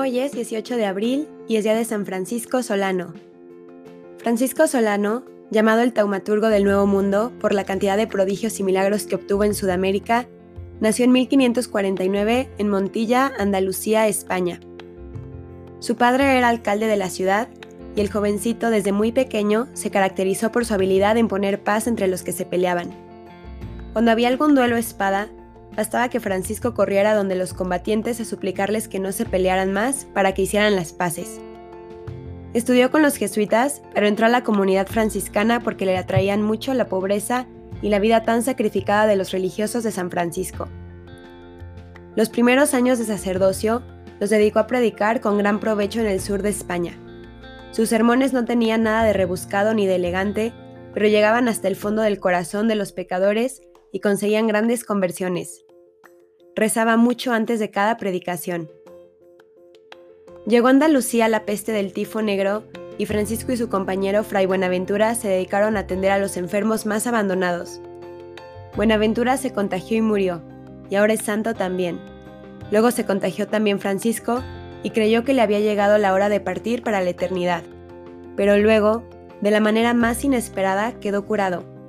Hoy es 18 de abril y es día de San Francisco Solano. Francisco Solano, llamado el taumaturgo del Nuevo Mundo por la cantidad de prodigios y milagros que obtuvo en Sudamérica, nació en 1549 en Montilla, Andalucía, España. Su padre era alcalde de la ciudad y el jovencito desde muy pequeño se caracterizó por su habilidad en poner paz entre los que se peleaban. Cuando había algún duelo espada, Bastaba que Francisco corriera donde los combatientes a suplicarles que no se pelearan más para que hicieran las paces. Estudió con los jesuitas, pero entró a la comunidad franciscana porque le atraían mucho la pobreza y la vida tan sacrificada de los religiosos de San Francisco. Los primeros años de sacerdocio los dedicó a predicar con gran provecho en el sur de España. Sus sermones no tenían nada de rebuscado ni de elegante, pero llegaban hasta el fondo del corazón de los pecadores y conseguían grandes conversiones. Rezaba mucho antes de cada predicación. Llegó a Andalucía la peste del tifo negro y Francisco y su compañero Fray Buenaventura se dedicaron a atender a los enfermos más abandonados. Buenaventura se contagió y murió, y ahora es santo también. Luego se contagió también Francisco y creyó que le había llegado la hora de partir para la eternidad. Pero luego, de la manera más inesperada, quedó curado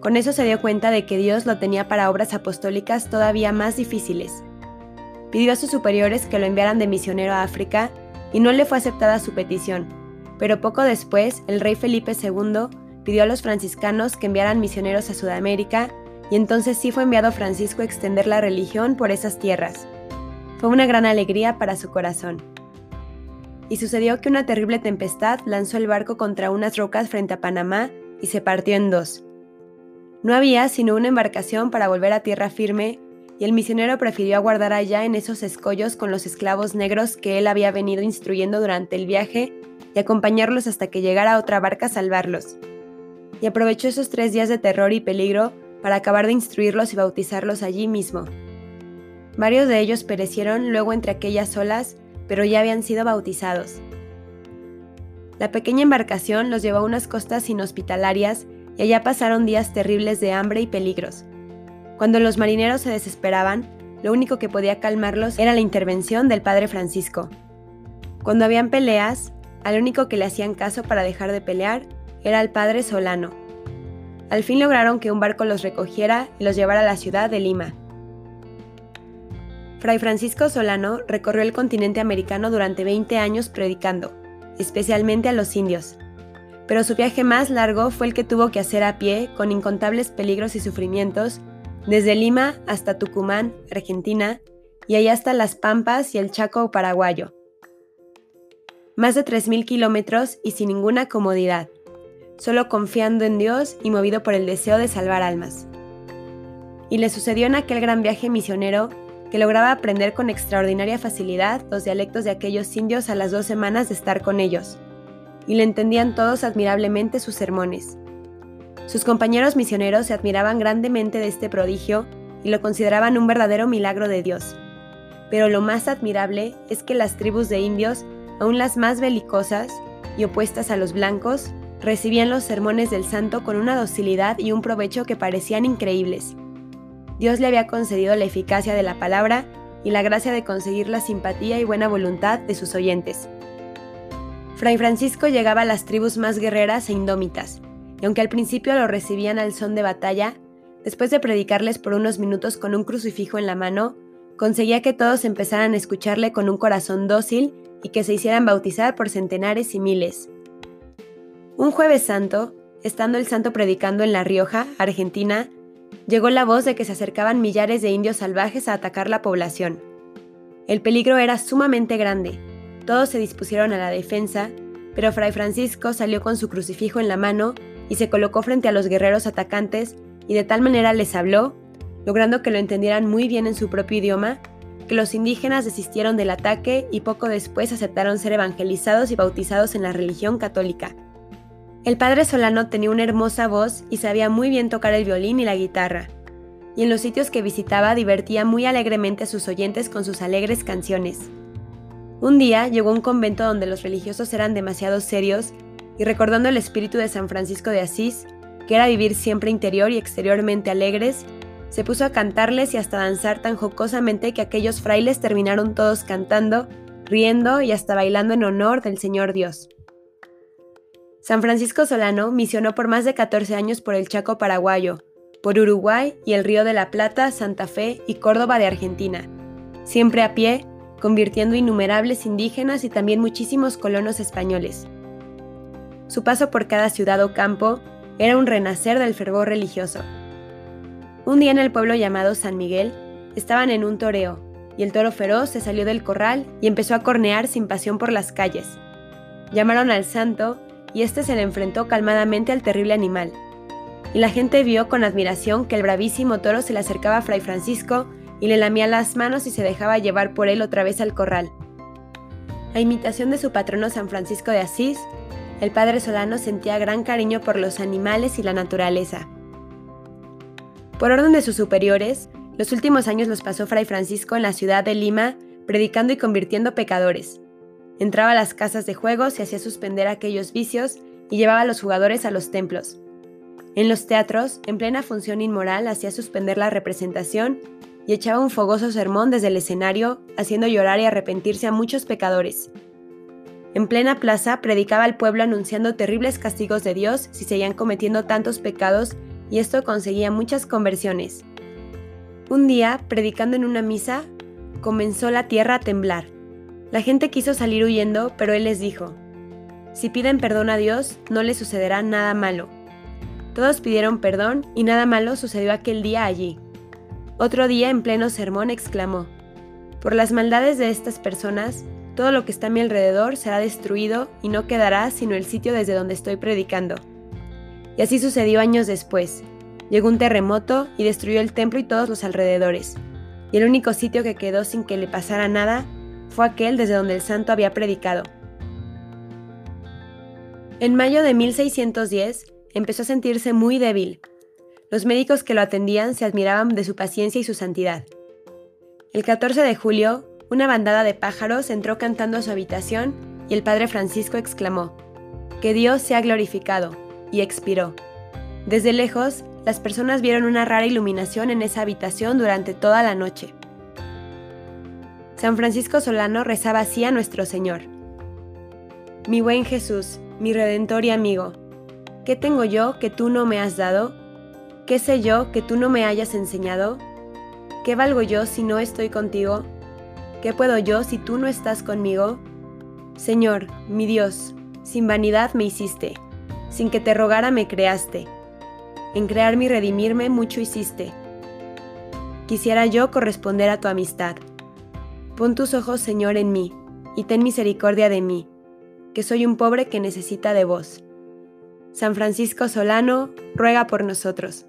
con eso se dio cuenta de que Dios lo tenía para obras apostólicas todavía más difíciles. Pidió a sus superiores que lo enviaran de misionero a África y no le fue aceptada su petición, pero poco después el rey Felipe II pidió a los franciscanos que enviaran misioneros a Sudamérica y entonces sí fue enviado Francisco a extender la religión por esas tierras. Fue una gran alegría para su corazón. Y sucedió que una terrible tempestad lanzó el barco contra unas rocas frente a Panamá y se partió en dos. No había sino una embarcación para volver a tierra firme, y el misionero prefirió aguardar allá en esos escollos con los esclavos negros que él había venido instruyendo durante el viaje y acompañarlos hasta que llegara otra barca a salvarlos. Y aprovechó esos tres días de terror y peligro para acabar de instruirlos y bautizarlos allí mismo. Varios de ellos perecieron luego entre aquellas olas, pero ya habían sido bautizados. La pequeña embarcación los llevó a unas costas inhospitalarias y allá pasaron días terribles de hambre y peligros. Cuando los marineros se desesperaban, lo único que podía calmarlos era la intervención del padre Francisco. Cuando habían peleas, al único que le hacían caso para dejar de pelear era el padre Solano. Al fin lograron que un barco los recogiera y los llevara a la ciudad de Lima. Fray Francisco Solano recorrió el continente americano durante 20 años predicando, especialmente a los indios, pero su viaje más largo fue el que tuvo que hacer a pie, con incontables peligros y sufrimientos, desde Lima hasta Tucumán, Argentina, y allá hasta Las Pampas y el Chaco paraguayo. Más de 3.000 kilómetros y sin ninguna comodidad, solo confiando en Dios y movido por el deseo de salvar almas. Y le sucedió en aquel gran viaje misionero que lograba aprender con extraordinaria facilidad los dialectos de aquellos indios a las dos semanas de estar con ellos y le entendían todos admirablemente sus sermones. Sus compañeros misioneros se admiraban grandemente de este prodigio y lo consideraban un verdadero milagro de Dios. Pero lo más admirable es que las tribus de indios, aun las más belicosas y opuestas a los blancos, recibían los sermones del santo con una docilidad y un provecho que parecían increíbles. Dios le había concedido la eficacia de la palabra y la gracia de conseguir la simpatía y buena voluntad de sus oyentes. Fray Francisco llegaba a las tribus más guerreras e indómitas, y aunque al principio lo recibían al son de batalla, después de predicarles por unos minutos con un crucifijo en la mano, conseguía que todos empezaran a escucharle con un corazón dócil y que se hicieran bautizar por centenares y miles. Un jueves santo, estando el santo predicando en La Rioja, Argentina, llegó la voz de que se acercaban millares de indios salvajes a atacar la población. El peligro era sumamente grande, todos se dispusieron a la defensa, pero Fray Francisco salió con su crucifijo en la mano y se colocó frente a los guerreros atacantes y de tal manera les habló, logrando que lo entendieran muy bien en su propio idioma, que los indígenas desistieron del ataque y poco después aceptaron ser evangelizados y bautizados en la religión católica. El padre Solano tenía una hermosa voz y sabía muy bien tocar el violín y la guitarra, y en los sitios que visitaba divertía muy alegremente a sus oyentes con sus alegres canciones. Un día llegó a un convento donde los religiosos eran demasiado serios y recordando el espíritu de San Francisco de Asís, que era vivir siempre interior y exteriormente alegres, se puso a cantarles y hasta danzar tan jocosamente que aquellos frailes terminaron todos cantando riendo y hasta bailando en honor del Señor Dios. San Francisco Solano misionó por más de 14 años por el Chaco paraguayo, por Uruguay y el Río de la Plata, Santa Fe y Córdoba de Argentina, siempre a pie, convirtiendo innumerables indígenas y también muchísimos colonos españoles. Su paso por cada ciudad o campo era un renacer del fervor religioso. Un día en el pueblo llamado San Miguel, estaban en un toreo, y el toro feroz se salió del corral y empezó a cornear sin pasión por las calles. Llamaron al santo y éste se le enfrentó calmadamente al terrible animal. Y la gente vio con admiración que el bravísimo toro se le acercaba a Fray Francisco y le lamía las manos y se dejaba llevar por él otra vez al corral. A imitación de su patrono San Francisco de Asís, el padre Solano sentía gran cariño por los animales y la naturaleza. Por orden de sus superiores, los últimos años los pasó Fray Francisco en la ciudad de Lima, predicando y convirtiendo pecadores. Entraba a las casas de juegos y hacía suspender aquellos vicios y llevaba a los jugadores a los templos. En los teatros, en plena función inmoral, hacía suspender la representación y echaba un fogoso sermón desde el escenario, haciendo llorar y arrepentirse a muchos pecadores. En plena plaza predicaba al pueblo anunciando terribles castigos de Dios si seguían cometiendo tantos pecados y esto conseguía muchas conversiones. Un día, predicando en una misa, comenzó la tierra a temblar. La gente quiso salir huyendo, pero él les dijo, si piden perdón a Dios, no les sucederá nada malo. Todos pidieron perdón y nada malo sucedió aquel día allí. Otro día, en pleno sermón, exclamó, Por las maldades de estas personas, todo lo que está a mi alrededor será destruido y no quedará sino el sitio desde donde estoy predicando. Y así sucedió años después. Llegó un terremoto y destruyó el templo y todos los alrededores. Y el único sitio que quedó sin que le pasara nada fue aquel desde donde el santo había predicado. En mayo de 1610 empezó a sentirse muy débil los médicos que lo atendían se admiraban de su paciencia y su santidad. El 14 de julio, una bandada de pájaros entró cantando a su habitación y el padre Francisco exclamó, Que Dios sea glorificado, y expiró. Desde lejos, las personas vieron una rara iluminación en esa habitación durante toda la noche. San Francisco Solano rezaba así a nuestro Señor. Mi buen Jesús, mi Redentor y amigo, ¿qué tengo yo que tú no me has dado? ¿Qué sé yo que tú no me hayas enseñado? ¿Qué valgo yo si no estoy contigo? ¿Qué puedo yo si tú no estás conmigo? Señor, mi Dios, sin vanidad me hiciste, sin que te rogara me creaste. En crearme y redimirme mucho hiciste. Quisiera yo corresponder a tu amistad. Pon tus ojos, Señor, en mí, y ten misericordia de mí, que soy un pobre que necesita de vos. San Francisco Solano, ruega por nosotros.